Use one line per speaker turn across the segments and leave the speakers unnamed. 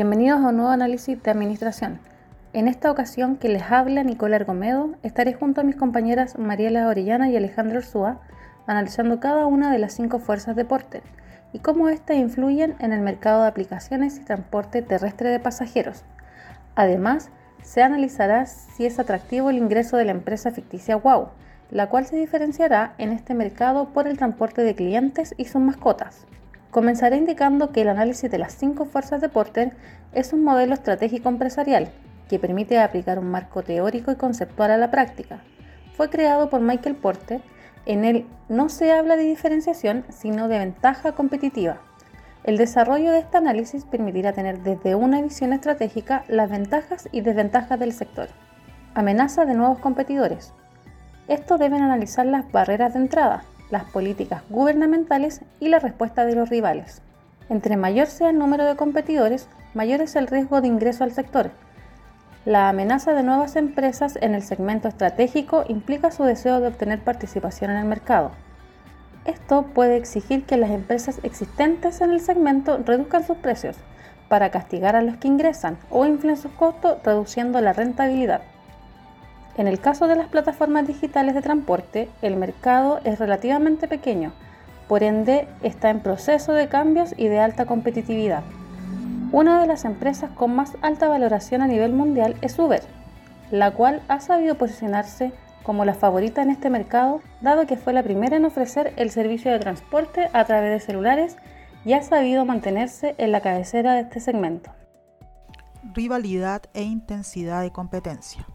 Bienvenidos a un nuevo análisis de administración. En esta ocasión que les habla Nicola Argomedo, estaré junto a mis compañeras Mariela Orellana y Alejandra Ursúa analizando cada una de las cinco fuerzas de Porter y cómo éstas influyen en el mercado de aplicaciones y transporte terrestre de pasajeros. Además, se analizará si es atractivo el ingreso de la empresa ficticia WOW, la cual se diferenciará en este mercado por el transporte de clientes y sus mascotas. Comenzaré indicando que el análisis de las cinco fuerzas de Porter es un modelo estratégico empresarial que permite aplicar un marco teórico y conceptual a la práctica. Fue creado por Michael Porter. En él no se habla de diferenciación, sino de ventaja competitiva. El desarrollo de este análisis permitirá tener desde una visión estratégica las ventajas y desventajas del sector. Amenaza de nuevos competidores. Estos deben analizar las barreras de entrada, las políticas gubernamentales y la respuesta de los rivales. Entre mayor sea el número de competidores, mayor es el riesgo de ingreso al sector. La amenaza de nuevas empresas en el segmento estratégico implica su deseo de obtener participación en el mercado. Esto puede exigir que las empresas existentes en el segmento reduzcan sus precios para castigar a los que ingresan o inflen sus costos reduciendo la rentabilidad. En el caso de las plataformas digitales de transporte, el mercado es relativamente pequeño, por ende está en proceso de cambios y de alta competitividad. Una de las empresas con más alta valoración a nivel mundial es Uber, la cual ha sabido posicionarse como la favorita en este mercado, dado que fue la primera en ofrecer el servicio de transporte a través de celulares y ha sabido mantenerse en la cabecera de este segmento.
Rivalidad e intensidad de competencia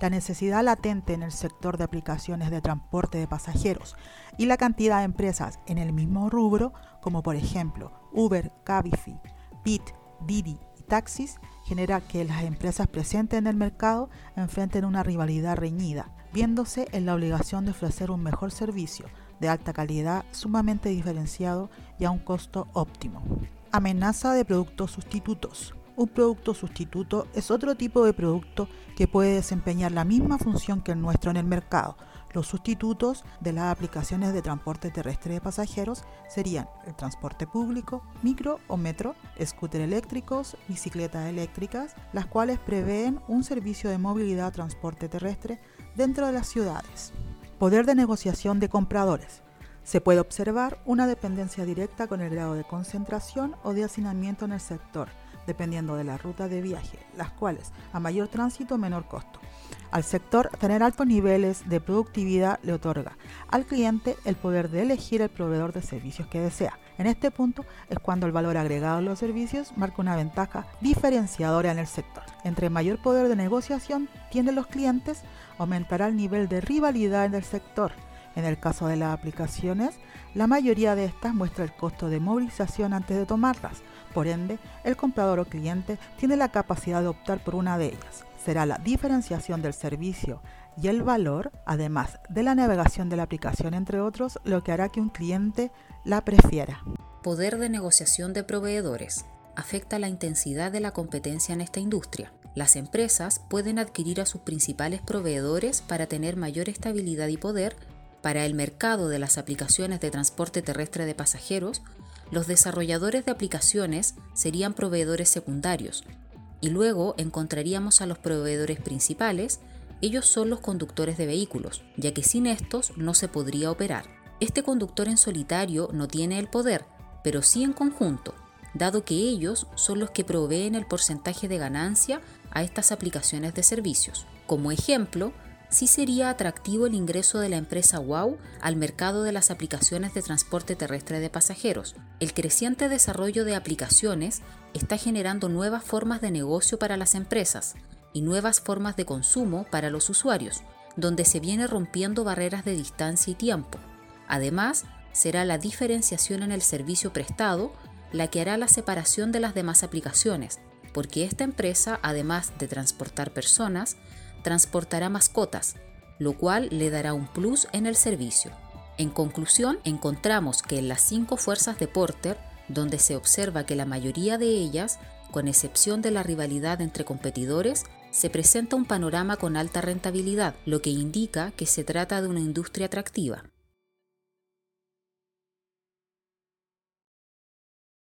la necesidad latente en el sector de aplicaciones de transporte de pasajeros y la cantidad de empresas en el mismo rubro, como por ejemplo Uber, Cabify, Bit, Didi y Taxis, genera que las empresas presentes en el mercado enfrenten una rivalidad reñida, viéndose en la obligación de ofrecer un mejor servicio de alta calidad, sumamente diferenciado y a un costo óptimo. Amenaza de productos sustitutos. Un producto sustituto es otro tipo de producto que puede desempeñar la misma función que el nuestro en el mercado. Los sustitutos de las aplicaciones de transporte terrestre de pasajeros serían el transporte público, micro o metro, scooter eléctricos, bicicletas eléctricas, las cuales prevén un servicio de movilidad transporte terrestre dentro de las ciudades. Poder de negociación de compradores. Se puede observar una dependencia directa con el grado de concentración o de hacinamiento en el sector dependiendo de la ruta de viaje, las cuales a mayor tránsito menor costo. Al sector, tener altos niveles de productividad le otorga al cliente el poder de elegir el proveedor de servicios que desea. En este punto es cuando el valor agregado en los servicios marca una ventaja diferenciadora en el sector. Entre mayor poder de negociación tienen los clientes, aumentará el nivel de rivalidad en el sector. En el caso de las aplicaciones, la mayoría de estas muestra el costo de movilización antes de tomarlas, por ende, el comprador o cliente tiene la capacidad de optar por una de ellas. Será la diferenciación del servicio y el valor, además de la navegación de la aplicación, entre otros, lo que hará que un cliente la prefiera.
Poder de negociación de proveedores afecta la intensidad de la competencia en esta industria. Las empresas pueden adquirir a sus principales proveedores para tener mayor estabilidad y poder para el mercado de las aplicaciones de transporte terrestre de pasajeros los desarrolladores de aplicaciones serían proveedores secundarios y luego encontraríamos a los proveedores principales, ellos son los conductores de vehículos, ya que sin estos no se podría operar. Este conductor en solitario no tiene el poder, pero sí en conjunto, dado que ellos son los que proveen el porcentaje de ganancia a estas aplicaciones de servicios. Como ejemplo, sí sería atractivo el ingreso de la empresa WOW al mercado de las aplicaciones de transporte terrestre de pasajeros. El creciente desarrollo de aplicaciones está generando nuevas formas de negocio para las empresas y nuevas formas de consumo para los usuarios, donde se viene rompiendo barreras de distancia y tiempo. Además, será la diferenciación en el servicio prestado la que hará la separación de las demás aplicaciones, porque esta empresa, además de transportar personas, transportará mascotas, lo cual le dará un plus en el servicio. En conclusión, encontramos que en las cinco fuerzas de Porter, donde se observa que la mayoría de ellas, con excepción de la rivalidad entre competidores, se presenta un panorama con alta rentabilidad, lo que indica que se trata de una industria atractiva.